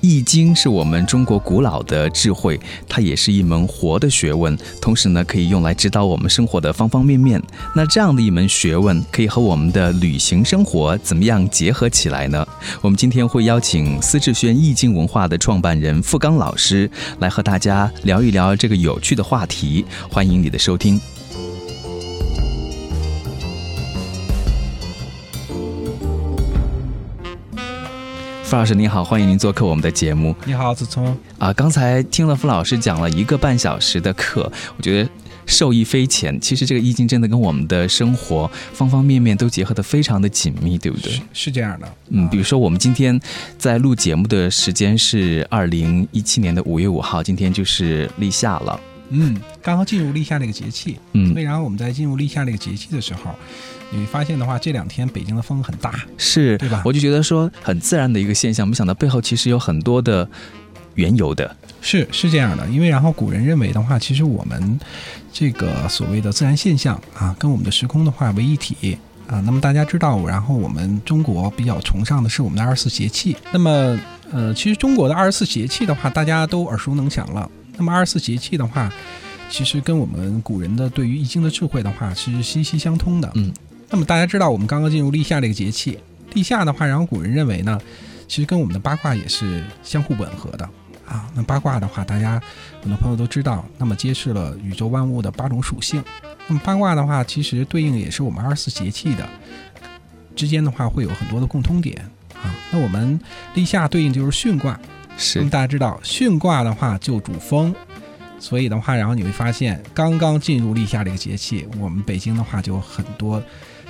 易经是我们中国古老的智慧，它也是一门活的学问，同时呢，可以用来指导我们生活的方方面面。那这样的一门学问，可以和我们的旅行生活怎么样结合起来呢？我们今天会邀请思志轩易经文化的创办人付刚老师来和大家聊一聊这个有趣的话题。欢迎你的收听。傅老师您好，欢迎您做客我们的节目。你好，子聪啊！刚才听了傅老师讲了一个半小时的课，我觉得受益匪浅。其实这个易经真的跟我们的生活方方面面都结合的非常的紧密，对不对？是这样的。嗯，比如说我们今天在录节目的时间是二零一七年的五月五号，今天就是立夏了。嗯，刚刚进入立夏这个节气。嗯，然后我们在进入立夏这个节气的时候。你会发现的话，这两天北京的风很大，是对吧？我就觉得说很自然的一个现象，没想到背后其实有很多的缘由的。是是这样的，因为然后古人认为的话，其实我们这个所谓的自然现象啊，跟我们的时空的话为一体啊。那么大家知道，然后我们中国比较崇尚的是我们的二十四节气。那么呃，其实中国的二十四节气的话，大家都耳熟能详了。那么二十四节气的话，其实跟我们古人的对于易经的智慧的话是息息相通的。嗯。那么大家知道，我们刚刚进入立夏这个节气，立夏的话，然后古人认为呢，其实跟我们的八卦也是相互吻合的啊。那八卦的话，大家很多朋友都知道，那么揭示了宇宙万物的八种属性。那么八卦的话，其实对应也是我们二十四节气的之间的话，会有很多的共通点啊。那我们立夏对应就是巽卦，是。大家知道，巽卦的话就主风，所以的话，然后你会发现，刚刚进入立夏这个节气，我们北京的话就有很多。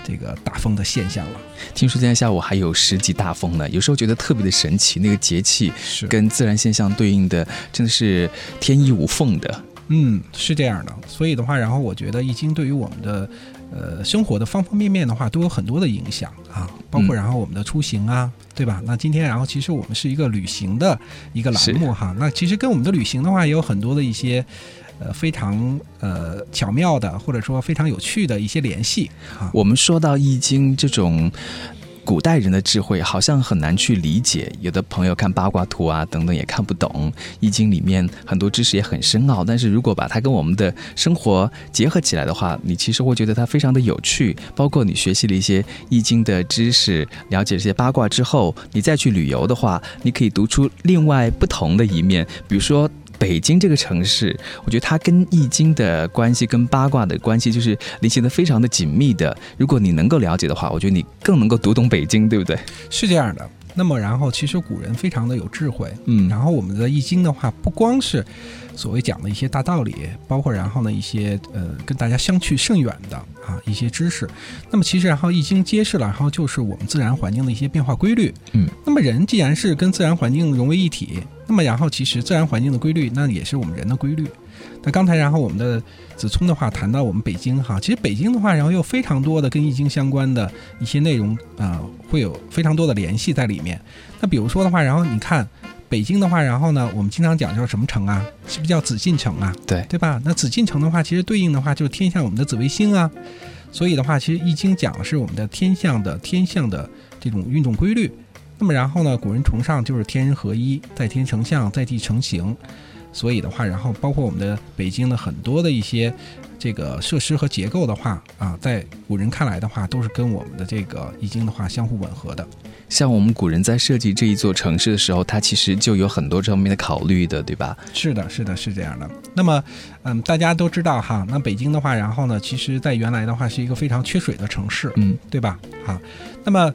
这个大风的现象了。听说今天下午还有十级大风呢，有时候觉得特别的神奇。那个节气是跟自然现象对应的，真的是天衣无缝的。嗯，是这样的。所以的话，然后我觉得易经对于我们的呃生活的方方面面的话，都有很多的影响啊，包括然后我们的出行啊，对吧？那今天然后其实我们是一个旅行的一个栏目哈，那其实跟我们的旅行的话也有很多的一些。呃，非常呃巧妙的，或者说非常有趣的一些联系啊。我们说到《易经》这种古代人的智慧，好像很难去理解。有的朋友看八卦图啊等等也看不懂，《易经》里面很多知识也很深奥。但是如果把它跟我们的生活结合起来的话，你其实会觉得它非常的有趣。包括你学习了一些《易经》的知识，了解这些八卦之后，你再去旅游的话，你可以读出另外不同的一面，比如说。北京这个城市，我觉得它跟易经的关系、跟八卦的关系，就是联系的非常的紧密的。如果你能够了解的话，我觉得你更能够读懂北京，对不对？是这样的。那么，然后其实古人非常的有智慧，嗯，然后我们的易经的话，不光是所谓讲的一些大道理，包括然后呢一些呃跟大家相去甚远的啊一些知识。那么其实然后易经揭示了，然后就是我们自然环境的一些变化规律，嗯。那么人既然是跟自然环境融为一体。那么，然后其实自然环境的规律，那也是我们人的规律。那刚才，然后我们的子聪的话谈到我们北京哈，其实北京的话，然后有非常多的跟易经相关的一些内容啊，会有非常多的联系在里面。那比如说的话，然后你看北京的话，然后呢，我们经常讲叫什么城啊？是不是叫紫禁城啊？对，对吧？那紫禁城的话，其实对应的话就是天下我们的紫微星啊。所以的话，其实易经讲的是我们的天象的天象的这种运动规律。那么然后呢？古人崇尚就是天人合一，在天成象，在地成形。所以的话，然后包括我们的北京的很多的一些这个设施和结构的话啊，在古人看来的话，都是跟我们的这个易经的话相互吻合的。像我们古人在设计这一座城市的时候，它其实就有很多这方面的考虑的，对吧？是的，是的，是这样的。那么，嗯，大家都知道哈，那北京的话，然后呢，其实在原来的话是一个非常缺水的城市，嗯，对吧？哈，那么。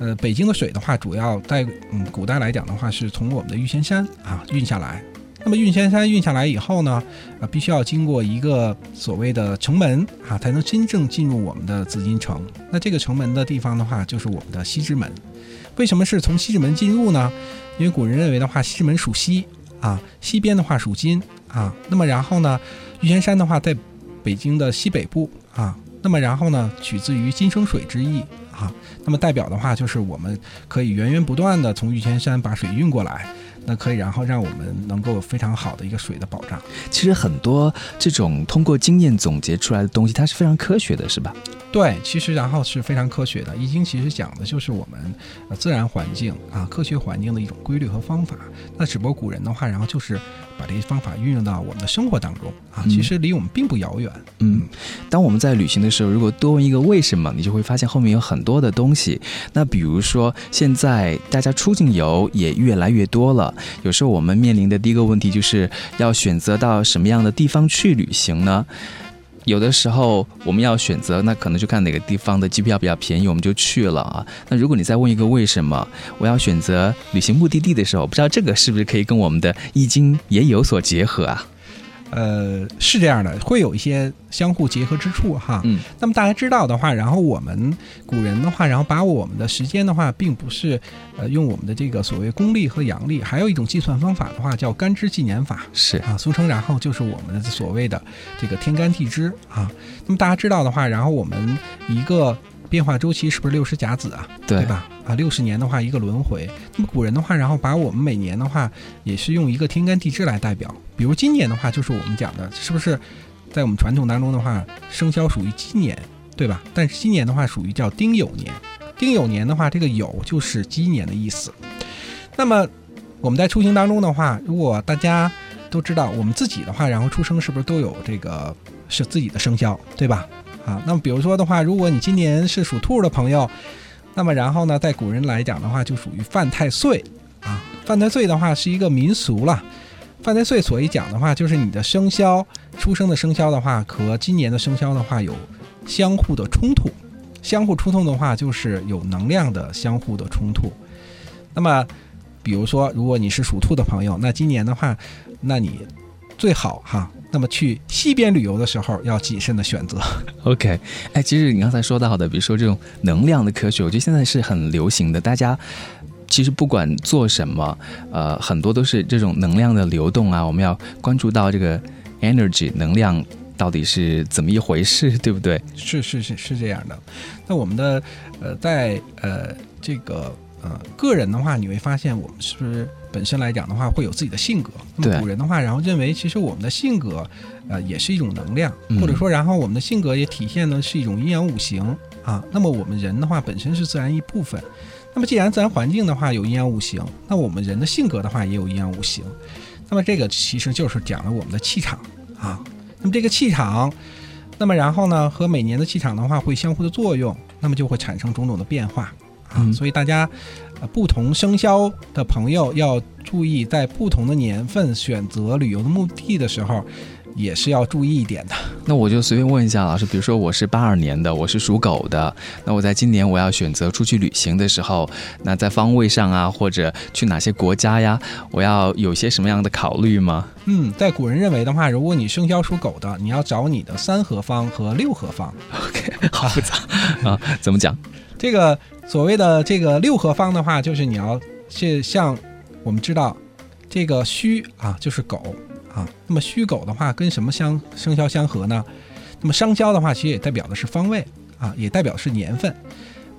呃，北京的水的话，主要在嗯古代来讲的话，是从我们的玉仙山啊运下来。那么玉仙山运下来以后呢，啊，必须要经过一个所谓的城门啊，才能真正进入我们的紫禁城。那这个城门的地方的话，就是我们的西直门。为什么是从西直门进入呢？因为古人认为的话，西直门属西啊，西边的话属金啊。那么然后呢，玉泉山的话在北京的西北部啊。那么然后呢，取自于金生水之意啊。那么代表的话就是我们可以源源不断的从玉泉山把水运过来。那可以，然后让我们能够有非常好的一个水的保障。其实很多这种通过经验总结出来的东西，它是非常科学的，是吧？对，其实然后是非常科学的。易经其实讲的就是我们呃自然环境啊，科学环境的一种规律和方法。那只不过古人的话，然后就是把这些方法运用到我们的生活当中啊，其实离我们并不遥远。嗯，当我们在旅行的时候，如果多问一个为什么，你就会发现后面有很多的东西。那比如说，现在大家出境游也越来越多了。有时候我们面临的第一个问题就是要选择到什么样的地方去旅行呢？有的时候我们要选择，那可能就看哪个地方的机票比较便宜，我们就去了啊。那如果你再问一个为什么，我要选择旅行目的地的时候，不知道这个是不是可以跟我们的易经也有所结合啊？呃，是这样的，会有一些相互结合之处哈。嗯，那么大家知道的话，然后我们古人的话，然后把我们的时间的话，并不是呃用我们的这个所谓公历和阳历，还有一种计算方法的话叫干支纪年法，是啊，俗称然后就是我们的所谓的这个天干地支啊。那么大家知道的话，然后我们一个。变化周期是不是六十甲子啊？对吧？啊，六十年的话一个轮回。那么古人的话，然后把我们每年的话也是用一个天干地支来代表。比如今年的话，就是我们讲的，是不是在我们传统当中的话，生肖属于鸡年，对吧？但是今年的话属于叫丁酉年。丁酉年的话，这个酉就是鸡年的意思。那么我们在出行当中的话，如果大家都知道我们自己的话，然后出生是不是都有这个是自己的生肖，对吧？啊，那么比如说的话，如果你今年是属兔的朋友，那么然后呢，在古人来讲的话，就属于犯太岁啊。犯太岁的话是一个民俗了。犯太岁所以讲的话，就是你的生肖出生的生肖的话，和今年的生肖的话有相互的冲突。相互冲突的话，就是有能量的相互的冲突。那么，比如说，如果你是属兔的朋友，那今年的话，那你最好哈。那么去西边旅游的时候，要谨慎的选择。OK，哎，其实你刚才说到的，比如说这种能量的科学，我觉得现在是很流行的。大家其实不管做什么，呃，很多都是这种能量的流动啊。我们要关注到这个 energy 能量到底是怎么一回事，对不对？是是是是这样的。那我们的呃，在呃这个呃个人的话，你会发现我们是不是？本身来讲的话，会有自己的性格。那么古人的话，然后认为其实我们的性格，呃，也是一种能量，或者说，然后我们的性格也体现的是一种阴阳五行啊。那么我们人的话，本身是自然一部分。那么既然自然环境的话有阴阳五行，那我们人的性格的话也有阴阳五行。那么这个其实就是讲了我们的气场啊。那么这个气场，那么然后呢，和每年的气场的话会相互的作用，那么就会产生种种的变化啊。所以大家。不同生肖的朋友要注意，在不同的年份选择旅游的目的地的时候，也是要注意一点的。那我就随便问一下老师，比如说我是八二年的，我是属狗的，那我在今年我要选择出去旅行的时候，那在方位上啊，或者去哪些国家呀，我要有些什么样的考虑吗？嗯，在古人认为的话，如果你生肖属狗的，你要找你的三合方和六合方。OK，好复杂啊，怎么讲？这个。所谓的这个六合方的话，就是你要是像我们知道，这个戌啊就是狗啊，那么戌狗的话跟什么相生肖相合呢？那么生肖的话，其实也代表的是方位啊，也代表是年份。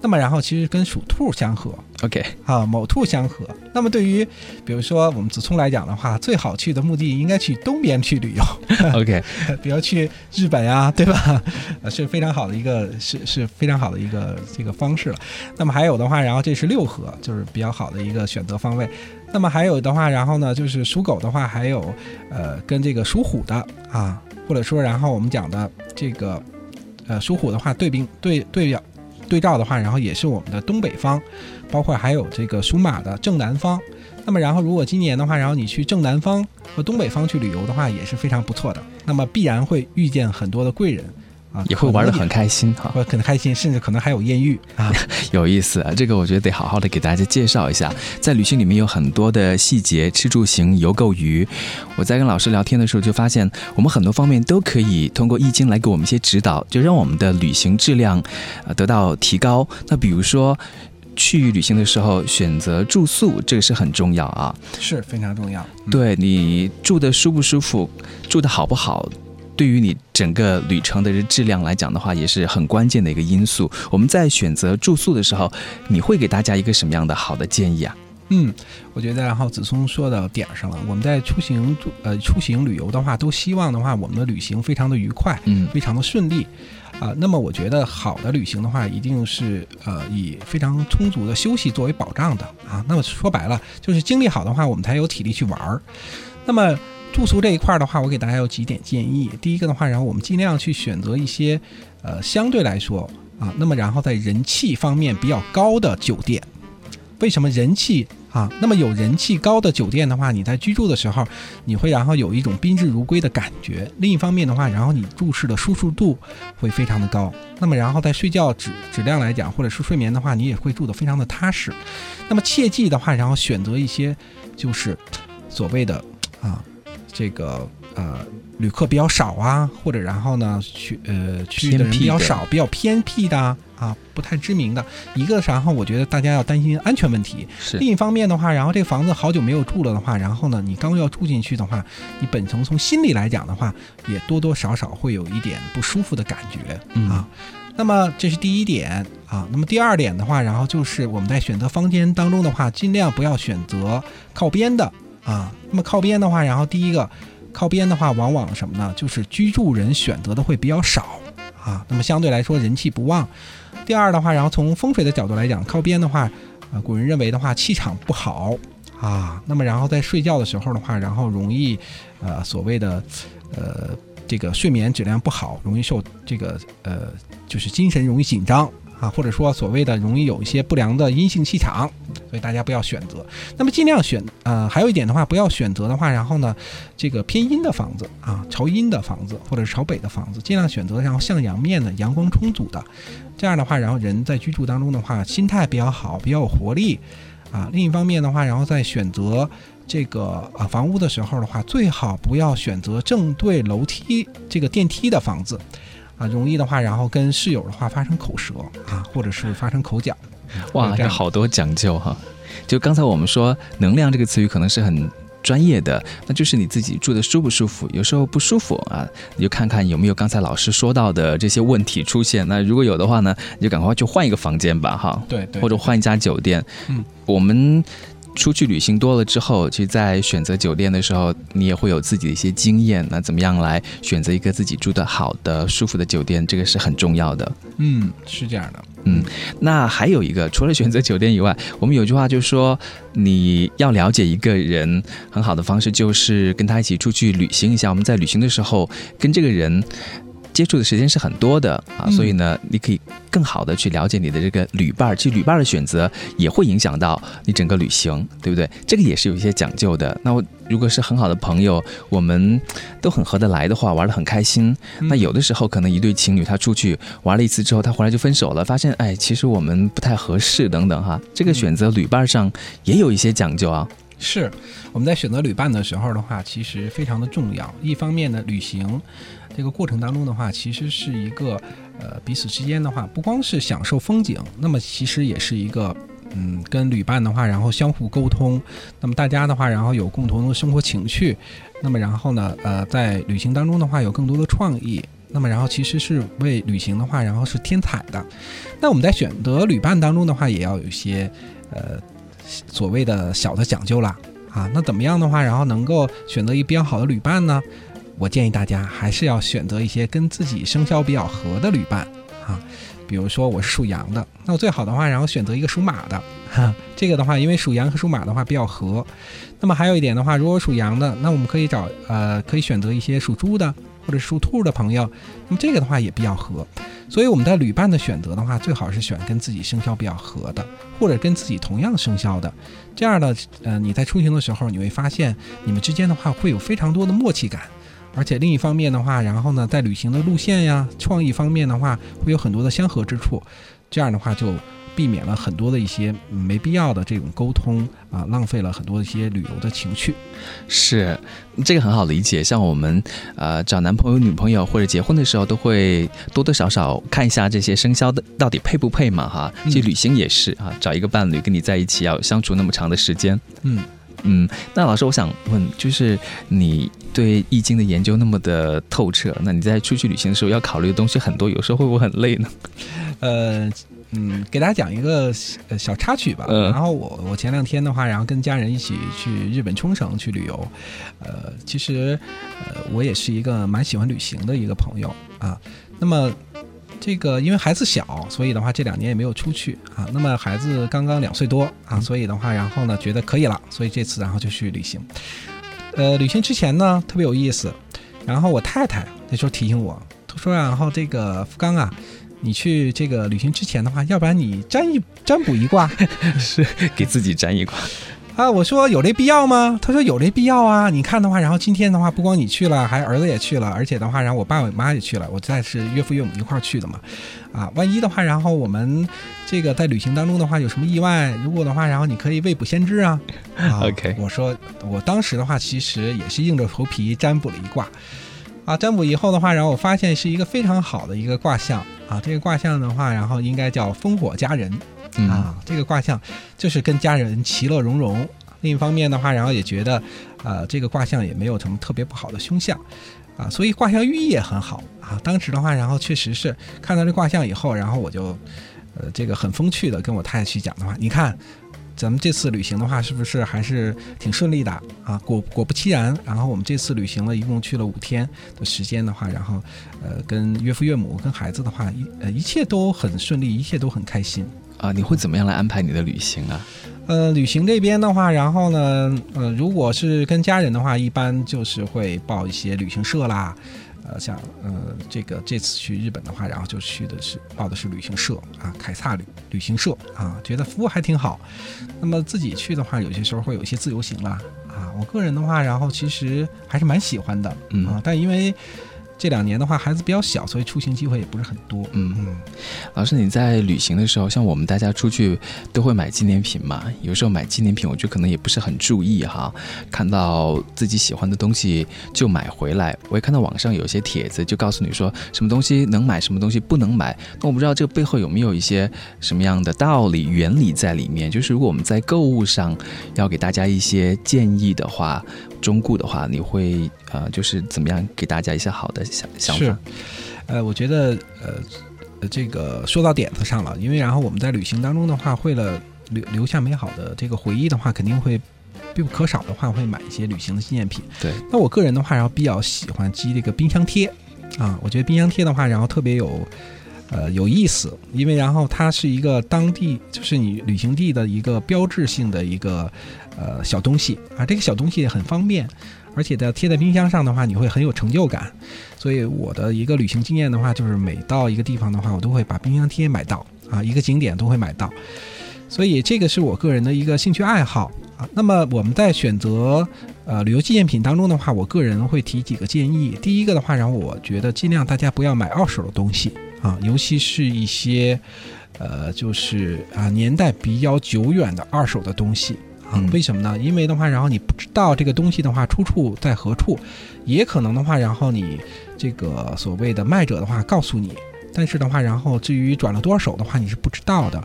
那么，然后其实跟属兔相合，OK，啊，卯兔相合。那么，对于比如说我们子聪来讲的话，最好去的目的应该去东边去旅游，OK，比如去日本呀，对吧？是非常好的一个，是是非常好的一个这个方式了。那么还有的话，然后这是六合，就是比较好的一个选择方位。那么还有的话，然后呢，就是属狗的话，还有呃，跟这个属虎的啊，或者说，然后我们讲的这个呃，属虎的话，对兵对对表。对照的话，然后也是我们的东北方，包括还有这个属马的正南方。那么，然后如果今年的话，然后你去正南方和东北方去旅游的话，也是非常不错的。那么必然会遇见很多的贵人。啊，也会玩得很开心哈，会很开心，甚至可能还有艳遇啊，有意思啊！这个我觉得得好好的给大家介绍一下，在旅行里面有很多的细节，吃住行游购娱。我在跟老师聊天的时候就发现，我们很多方面都可以通过易经来给我们一些指导，就让我们的旅行质量呃得到提高。那比如说。去旅行的时候选择住宿，这个是很重要啊。是非常重要。嗯对你住的舒不舒服，住的好不好，对于你整个旅程的质量来讲的话，也是很关键的一个因素。我们在选择住宿的时候，你会给大家一个什么样的好的建议啊？嗯，我觉得然后子聪说到点儿上了。我们在出行呃出行旅游的话，都希望的话，我们的旅行非常的愉快，嗯非常的顺利。啊，那么我觉得好的旅行的话，一定是呃以非常充足的休息作为保障的啊。那么说白了，就是精力好的话，我们才有体力去玩儿。那么住宿这一块儿的话，我给大家有几点建议。第一个的话，然后我们尽量去选择一些呃相对来说啊，那么然后在人气方面比较高的酒店。为什么人气啊？那么有人气高的酒店的话，你在居住的时候，你会然后有一种宾至如归的感觉。另一方面的话，然后你住室的舒适度会非常的高。那么然后在睡觉质质量来讲，或者是睡眠的话，你也会住得非常的踏实。那么切记的话，然后选择一些就是所谓的啊这个呃旅客比较少啊，或者然后呢去呃去的人比较少，比较偏僻的啊。啊，不太知名的一个，然后我觉得大家要担心安全问题。是另一方面的话，然后这个房子好久没有住了的话，然后呢，你刚要住进去的话，你本从从心里来讲的话，也多多少少会有一点不舒服的感觉嗯啊。那么这是第一点啊。那么第二点的话，然后就是我们在选择房间当中的话，尽量不要选择靠边的啊。那么靠边的话，然后第一个靠边的话，往往什么呢？就是居住人选择的会比较少啊。那么相对来说人气不旺。第二的话，然后从风水的角度来讲，靠边的话，啊，古人认为的话，气场不好啊。那么然后在睡觉的时候的话，然后容易，呃，所谓的，呃，这个睡眠质量不好，容易受这个呃，就是精神容易紧张啊，或者说所谓的容易有一些不良的阴性气场，所以大家不要选择。那么尽量选，呃，还有一点的话，不要选择的话，然后呢，这个偏阴的房子啊，朝阴的房子或者是朝北的房子，尽量选择然后向阳面的、阳光充足的。这样的话，然后人在居住当中的话，心态比较好，比较有活力，啊。另一方面的话，然后在选择这个啊房屋的时候的话，最好不要选择正对楼梯这个电梯的房子，啊，容易的话，然后跟室友的话发生口舌啊，或者是发生口角。哇，这好多讲究哈。就刚才我们说“能量”这个词语可能是很专业的，那就是你自己住的舒不舒服。有时候不舒服啊，你就看看有没有刚才老师说到的这些问题出现。那如果有的话呢，你就赶快去换一个房间吧，哈。对对。或者换一家酒店。嗯，我们。出去旅行多了之后，其实，在选择酒店的时候，你也会有自己的一些经验。那怎么样来选择一个自己住的好的、舒服的酒店，这个是很重要的。嗯，是这样的。嗯，那还有一个，除了选择酒店以外，我们有句话就说，你要了解一个人很好的方式，就是跟他一起出去旅行一下。我们在旅行的时候，跟这个人。接触的时间是很多的啊，所以呢，你可以更好的去了解你的这个旅伴儿。其实旅伴儿的选择也会影响到你整个旅行，对不对？这个也是有一些讲究的。那我如果是很好的朋友，我们都很合得来的话，玩得很开心。那有的时候可能一对情侣他出去玩了一次之后，他回来就分手了，发现哎，其实我们不太合适等等哈。这个选择旅伴上也有一些讲究啊。是我们在选择旅伴的时候的话，其实非常的重要。一方面呢，旅行这个过程当中的话，其实是一个呃彼此之间的话，不光是享受风景，那么其实也是一个嗯跟旅伴的话，然后相互沟通。那么大家的话，然后有共同的生活情趣。那么然后呢，呃，在旅行当中的话，有更多的创意。那么然后其实是为旅行的话，然后是添彩的。那我们在选择旅伴当中的话，也要有一些呃。所谓的小的讲究啦，啊，那怎么样的话，然后能够选择一比较好的旅伴呢？我建议大家还是要选择一些跟自己生肖比较合的旅伴啊。比如说我是属羊的，那我最好的话，然后选择一个属马的，哈，这个的话，因为属羊和属马的话比较合。那么还有一点的话，如果属羊的，那我们可以找呃，可以选择一些属猪的或者属兔的朋友，那么这个的话也比较合。所以我们在旅伴的选择的话，最好是选跟自己生肖比较合的，或者跟自己同样生肖的。这样呢，呃，你在出行的时候，你会发现你们之间的话会有非常多的默契感。而且另一方面的话，然后呢，在旅行的路线呀、创意方面的话，会有很多的相合之处。这样的话就避免了很多的一些没必要的这种沟通啊，浪费了很多一些旅游的情趣。是，这个很好理解。像我们呃找男朋友、女朋友或者结婚的时候，都会多多少少看一下这些生肖的到底配不配嘛，哈。其实旅行也是啊，找一个伴侣跟你在一起要相处那么长的时间，嗯。嗯，那老师，我想问，就是你对易经的研究那么的透彻，那你在出去旅行的时候要考虑的东西很多，有时候会不会很累呢？呃，嗯，给大家讲一个小插曲吧。然后我我前两天的话，然后跟家人一起去日本冲绳去旅游。呃，其实呃，我也是一个蛮喜欢旅行的一个朋友啊。那么。这个因为孩子小，所以的话这两年也没有出去啊。那么孩子刚刚两岁多啊，所以的话，然后呢觉得可以了，所以这次然后就去旅行。呃，旅行之前呢特别有意思，然后我太太那时候提醒我，她说然后这个福冈啊，你去这个旅行之前的话，要不然你占一占卜一卦，是给自己占一卦。啊，我说有这必要吗？他说有这必要啊。你看的话，然后今天的话，不光你去了，还儿子也去了，而且的话，然后我爸我妈也去了，我再是岳父岳母一块儿去的嘛。啊，万一的话，然后我们这个在旅行当中的话有什么意外，如果的话，然后你可以未卜先知啊。OK，我说我当时的话，其实也是硬着头皮占卜了一卦。啊，占卜以后的话，然后我发现是一个非常好的一个卦象啊。这个卦象的话，然后应该叫烽火佳人。啊，这个卦象就是跟家人其乐融融。另一方面的话，然后也觉得，呃，这个卦象也没有什么特别不好的凶相，啊，所以卦象寓意也很好啊。当时的话，然后确实是看到这卦象以后，然后我就，呃，这个很风趣的跟我太太去讲的话，你看，咱们这次旅行的话，是不是还是挺顺利的啊？果果不其然，然后我们这次旅行了一共去了五天的时间的话，然后，呃，跟岳父岳母跟孩子的话，一呃一切都很顺利，一切都很开心。啊，你会怎么样来安排你的旅行啊？呃，旅行这边的话，然后呢，呃，如果是跟家人的话，一般就是会报一些旅行社啦，呃，像呃这个这次去日本的话，然后就去的是报的是旅行社啊，凯撒旅旅行社啊，觉得服务还挺好。那么自己去的话，有些时候会有一些自由行啦，啊，我个人的话，然后其实还是蛮喜欢的，啊，但因为。这两年的话，孩子比较小，所以出行机会也不是很多。嗯嗯，老师，你在旅行的时候，像我们大家出去都会买纪念品嘛？有时候买纪念品，我觉得可能也不是很注意哈。看到自己喜欢的东西就买回来。我也看到网上有些帖子，就告诉你说什么东西能买，什么东西不能买。那我不知道这个背后有没有一些什么样的道理、原理在里面？就是如果我们在购物上要给大家一些建议的话。中顾的话，你会呃，就是怎么样给大家一些好的想想法？是，呃，我觉得呃，这个说到点子上了，因为然后我们在旅行当中的话，为了留留下美好的这个回忆的话，肯定会必不可少的话会买一些旅行的纪念品。对，那我个人的话，然后比较喜欢寄这个冰箱贴啊，我觉得冰箱贴的话，然后特别有呃有意思，因为然后它是一个当地就是你旅行地的一个标志性的一个。呃，小东西啊，这个小东西很方便，而且在贴在冰箱上的话，你会很有成就感。所以我的一个旅行经验的话，就是每到一个地方的话，我都会把冰箱贴买到啊，一个景点都会买到。所以这个是我个人的一个兴趣爱好啊。那么我们在选择呃旅游纪念品当中的话，我个人会提几个建议。第一个的话，然后我觉得尽量大家不要买二手的东西啊，尤其是一些呃就是啊年代比较久远的二手的东西。啊，为什么呢？因为的话，然后你不知道这个东西的话出处在何处，也可能的话，然后你这个所谓的卖者的话告诉你，但是的话，然后至于转了多少手的话，你是不知道的，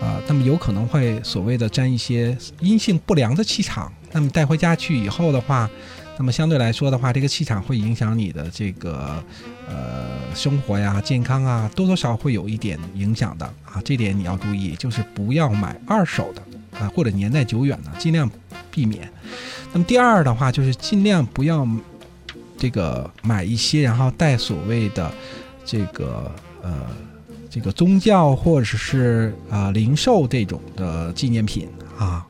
啊，那么有可能会所谓的沾一些阴性不良的气场，那么带回家去以后的话，那么相对来说的话，这个气场会影响你的这个呃生活呀、健康啊，多多少会有一点影响的啊，这点你要注意，就是不要买二手的。啊，或者年代久远的，尽量避免。那么第二的话，就是尽量不要这个买一些，然后带所谓的这个呃这个宗教或者是啊零售这种的纪念品啊。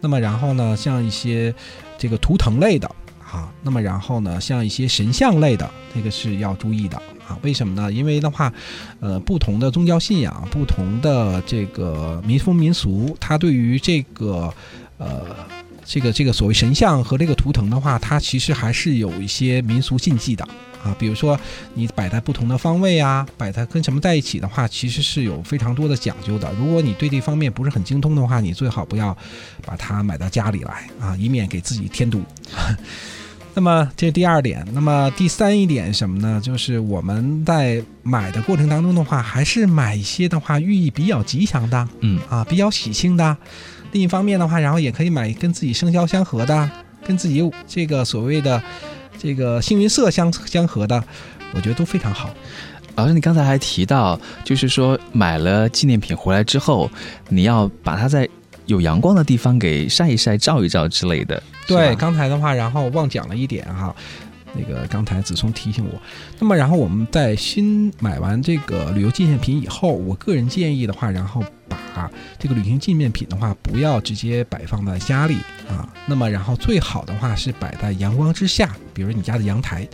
那么然后呢，像一些这个图腾类的啊，那么然后呢，像一些神像类的，这个是要注意的。啊，为什么呢？因为的话，呃，不同的宗教信仰，不同的这个民风民俗，它对于这个呃这个这个所谓神像和这个图腾的话，它其实还是有一些民俗禁忌的啊。比如说你摆在不同的方位啊，摆在跟什么在一起的话，其实是有非常多的讲究的。如果你对这方面不是很精通的话，你最好不要把它买到家里来啊，以免给自己添堵。那么这是第二点，那么第三一点什么呢？就是我们在买的过程当中的话，还是买一些的话寓意比较吉祥的，嗯啊，比较喜庆的。另一方面的话，然后也可以买跟自己生肖相合的，跟自己这个所谓的这个幸运色相相合的，我觉得都非常好。老师，你刚才还提到，就是说买了纪念品回来之后，你要把它在有阳光的地方给晒一晒、照一照之类的。对，刚才的话，然后忘讲了一点哈，那个刚才子聪提醒我。那么，然后我们在新买完这个旅游纪念品以后，我个人建议的话，然后把这个旅行纪念品的话，不要直接摆放在家里啊。那么，然后最好的话是摆在阳光之下，比如你家的阳台。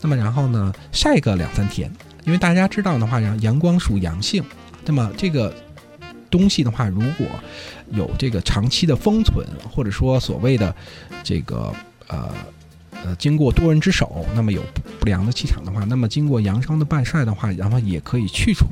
那么，然后呢，晒个两三天，因为大家知道的话，然后阳光属阳性。那么这个东西的话，如果有这个长期的封存，或者说所谓的这个呃呃经过多人之手，那么有不良的气场的话，那么经过阳商的半晒的话，然后也可以去除，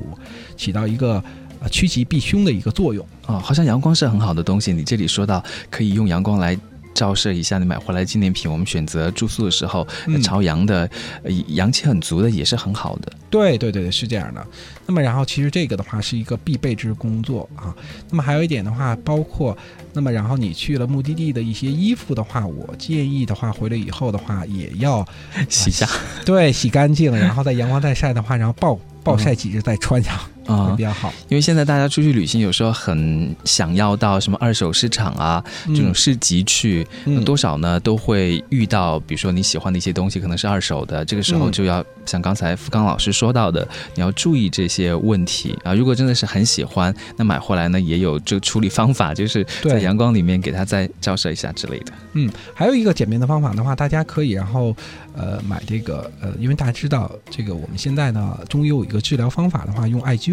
起到一个趋吉避凶的一个作用。啊，好像阳光是很好的东西。你这里说到可以用阳光来。照射一下你买回来纪念品，我们选择住宿的时候嗯朝阳的，呃阳气很足的也是很好的。对对对对，是这样的。那么然后其实这个的话是一个必备之工作啊。那么还有一点的话，包括那么然后你去了目的地的一些衣服的话，我建议的话回来以后的话也要洗下对洗干净，然后在阳光再晒的话，然后暴暴晒几日再穿上啊会比，较好。因为现在大家出去旅行，有时候很想要到什么二手市场啊这种市集去，多少呢都会遇到，比如说你喜欢的一些东西可能是二手的，这个时候嗯就要像刚才付刚老师说到的，你要注意这些问题啊。如果真的是很喜欢，那买回来呢也有这个处理方法，就是在阳光里面给它再照射一下之类的。嗯，还有一个简便的方法的话，大家可以然后呃买这个呃，因为大家知道这个我们现在呢中医有一个治疗方法的话，用艾灸，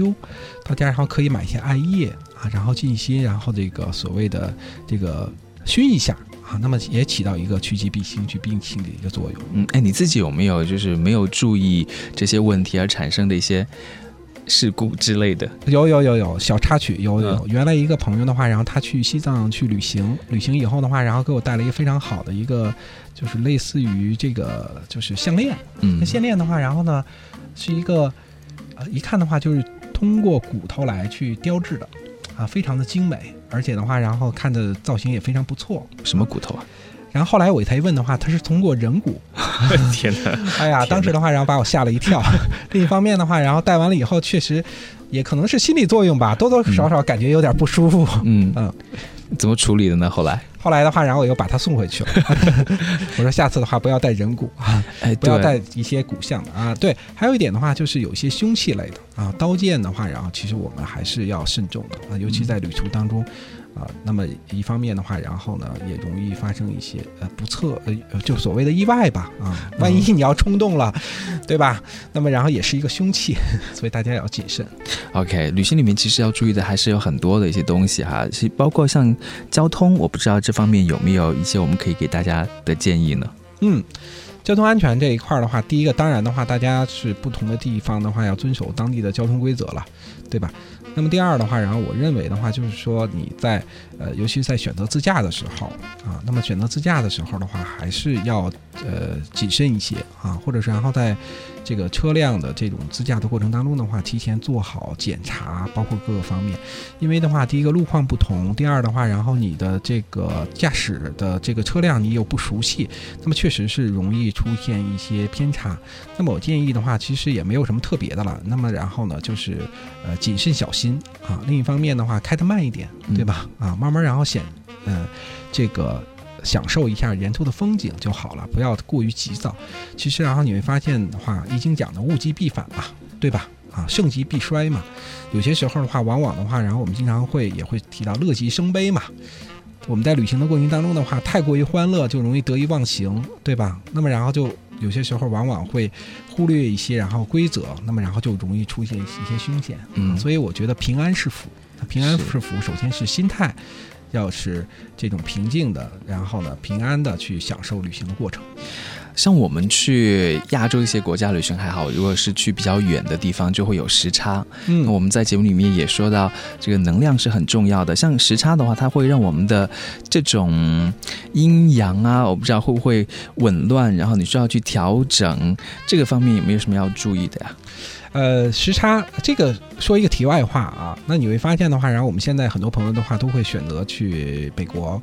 大家然后可以买一些艾叶啊，然后进行然后这个所谓的这个熏一下啊，那么也起到一个趋吉避凶、去病情的一个作用。嗯，哎，你自己有没有就是没有注意这些问题而产生的一些事故之类的？有有有有小插曲，有有有。嗯原来一个朋友的话，然后他去西藏去旅行，旅行以后的话，然后给我带了一个非常好的一个，就是类似于这个就是项链。嗯那，项链的话，然后呢是一个呃一看的话就是通过骨头来去雕制的，啊，非常的精美，而且的话，然后看着造型也非常不错。什么骨头啊？然后后来我才一问的话，他是通过人骨。天哪！哎呀，当时的话，然后把我吓了一跳。另一方面的话，然后戴完了以后，确实也可能是心理作用吧，多多少少感觉有点不舒服。嗯嗯，怎么处理的呢？后来，后来的话，然后我又把它送回去了。我说下次的话不要带人骨啊，哎，不要带一些骨相的啊。对，还有一点的话，就是有一些凶器类的啊，刀剑的话，然后其实我们还是要慎重的啊，尤其在旅途当中。啊，那么一方面的话，然后呢，也容易发生一些呃不测呃，就所谓的意外吧啊，万一你要冲动了，对吧？那么然后也是一个凶器，所以大家也要谨慎。OK，旅行里面其实要注意的还是有很多的一些东西哈，是包括像交通，我不知道这方面有没有一些我们可以给大家的建议呢？嗯，交通安全这一块儿的话，第一个当然的话，大家是不同的地方的话，要遵守当地的交通规则了，对吧？那么第二的话，然后我认为的话，就是说你在呃，尤其在选择自驾的时候啊，那么选择自驾的时候的话，还是要呃谨慎一些啊，或者是然后在这个车辆的这种自驾的过程当中的话，提前做好检查，包括各个方面，因为的话，第一个路况不同，第二的话，然后你的这个驾驶的这个车辆你又不熟悉，那么确实是容易出现一些偏差。那么我建议的话，其实也没有什么特别的了。那么然后呢，就是呃谨慎小心啊。另一方面的话，开得慢一点，对吧？啊，慢慢然后显呃这个。享受一下沿途的风景就好了，不要过于急躁。其实，然后你会发现的话，《易经》讲的物极必反嘛，对吧？啊，盛极必衰嘛。有些时候的话，往往的话，然后我们经常会也会提到乐极生悲嘛。我们在旅行的过程当中的话，太过于欢乐就容易得意忘形，对吧？那么然后就有些时候往往会忽略一些然后规则，那么然后就容易出现一些凶险。嗯所以我觉得平安是福，平安是福，首先是心态要是这种平静的，然后呢平安的去享受旅行的过程。像我们去亚洲一些国家旅行还好，如果是去比较远的地方，就会有时差。嗯那我们在节目里面也说到，这个能量是很重要的。像时差的话，它会让我们的这种阴阳啊，我不知道会不会紊乱，然后你需要去调整这个方面有没有什么要注意的呀？呃，时差这个说一个题外话啊，那你会发现的话，然后我们现在很多朋友的话都会选择去美国，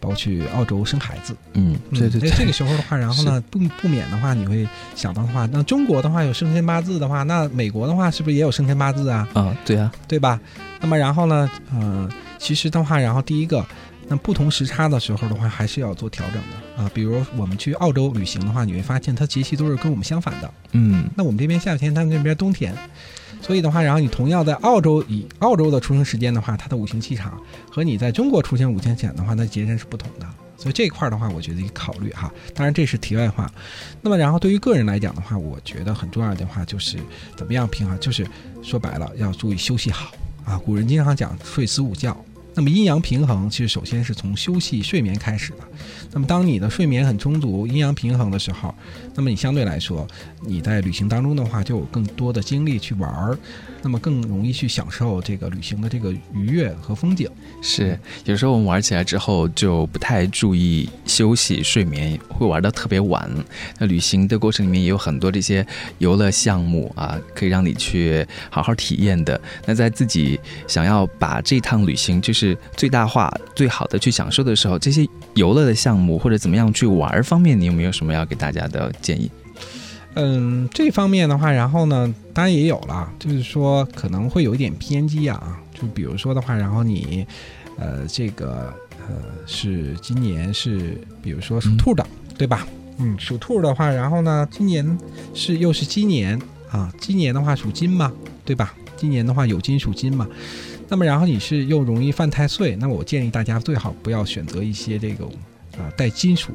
包括去澳洲生孩子。嗯，对对对，嗯这个时候的话，然后呢，不不免的话，你会想到的话，那中国的话有生辰八字的话，那美国的话是不是也有生辰八字啊？啊，对啊，对吧？那么然后呢，嗯、其实的话，然后第一个，那不同时差的时候的话，还是要做调整的啊。比如我们去澳洲旅行的话，你会发现它节气都是跟我们相反的。嗯那我们这边夏天，他们那边冬天，所以的话，然后你同样在澳洲以澳洲的出生时间的话，它的五行气场和你在中国出现五行气场的话，那截然是不同的。所以这一块儿的话，我觉得一个考虑哈。当然这是题外话。那么然后对于个人来讲的话，我觉得很重要的话就是怎么样平衡，就是说白了要注意休息好啊。古人经常讲睡思午觉。那么阴阳平衡，其实首先是从休息睡眠开始的。那么当你的睡眠很充足、阴阳平衡的时候，那么你相对来说，你在旅行当中的话，就有更多的精力去玩儿，那么更容易去享受这个旅行的这个愉悦和风景。是，有时候我们玩起来之后就不太注意休息睡眠，会玩到特别晚。那旅行的过程里面也有很多这些游乐项目啊，可以让你去好好体验的。那在自己想要把这趟旅行就是最大化、最好的去享受的时候，这些游乐的项目或者怎么样去玩儿方面，你有没有什么要给大家的建议？嗯，这方面的话，然后呢，当然也有了，就是说可能会有一点偏激啊。就比如说的话，然后你，呃，这个呃是今年是，比如说属兔的，对吧？嗯，属兔的话，然后呢，今年是又是鸡年啊，鸡年的话属金嘛，对吧？今年的话有金属金嘛，那么然后你是又容易犯太岁，那么我建议大家最好不要选择一些这种啊带金属。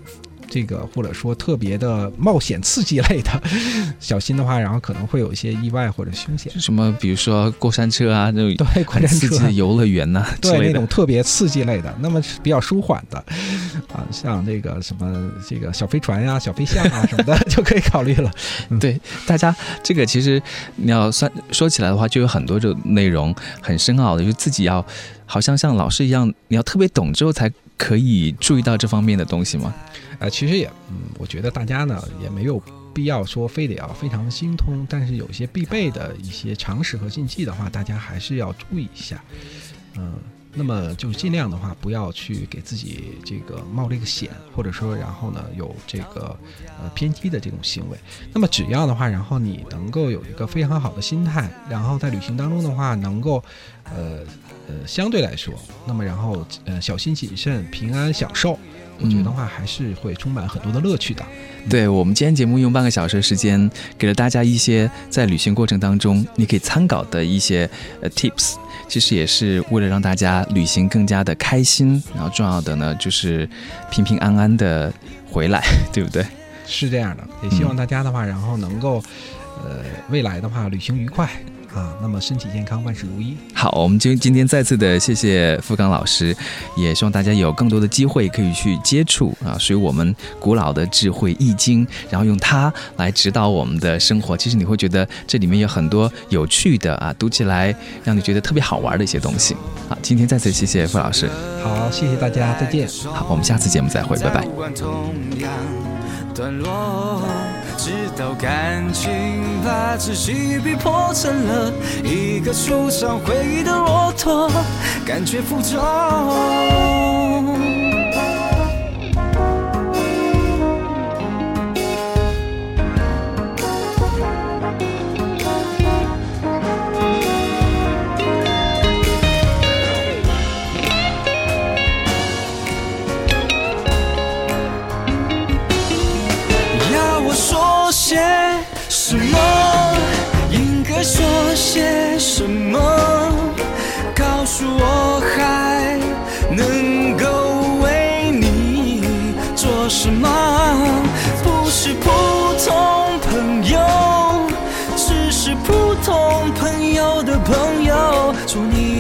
这个或者说特别的冒险刺激类的，小心的话，然后可能会有一些意外或者凶险。什么，比如说过山车啊，那种对，过很山车刺激的游乐园呐、之对。那种特别刺激类的，那么是比较舒缓的，啊，像这个什么这个小飞船呀、小飞象啊什么的 就可以考虑了。对大家，这个其实你要算说起来的话，就有很多这种内容很深奥的，就自己要好像像老师一样，你要特别懂之后才可以注意到这方面的东西吗？呃，其实也，嗯，我觉得大家呢也没有必要说非得要非常精通，但是有些必备的一些常识和禁忌的话，大家还是要注意一下。嗯，那么就尽量的话，不要去给自己这个冒这个险，或者说然后呢有这个呃偏激的这种行为。那么只要的话，然后你能够有一个非常好的心态，然后在旅行当中的话，能够呃呃相对来说，那么然后呃小心谨慎、平安享受。我觉得的话还是会充满很多的乐趣的。对我们今天节目用半个小时的时间，给了大家一些在旅行过程当中你可以参考的一些呃 tips，其实也是为了让大家旅行更加的开心，然后重要的呢就是平平安安的回来，对不对？是这样的，也希望大家的话，然后能够，呃，未来的话旅行愉快啊，那么身体健康，万事如意。好，我们今今天再次的谢谢富刚老师，也希望大家有更多的机会可以去接触啊，属于我们古老的智慧《易经》，然后用它来指导我们的生活。其实你会觉得这里面有很多有趣的啊，读起来让你觉得特别好玩的一些东西。好，今天再次谢谢傅老师。好，谢谢大家，再见。好，我们下次节目再会，拜拜。直到感情把自己逼迫成了一个受伤回忆的骆驼，感觉负重。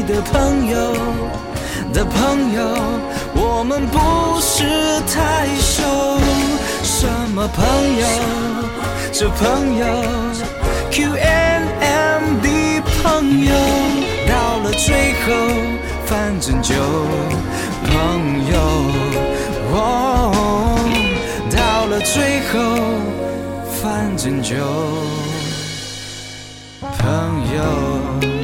的朋友。的朋友，我们不是太熟。什么朋友？这朋友，Q N M D 朋友，到了最后，反正就朋友。哦，到了最后，反正就朋友。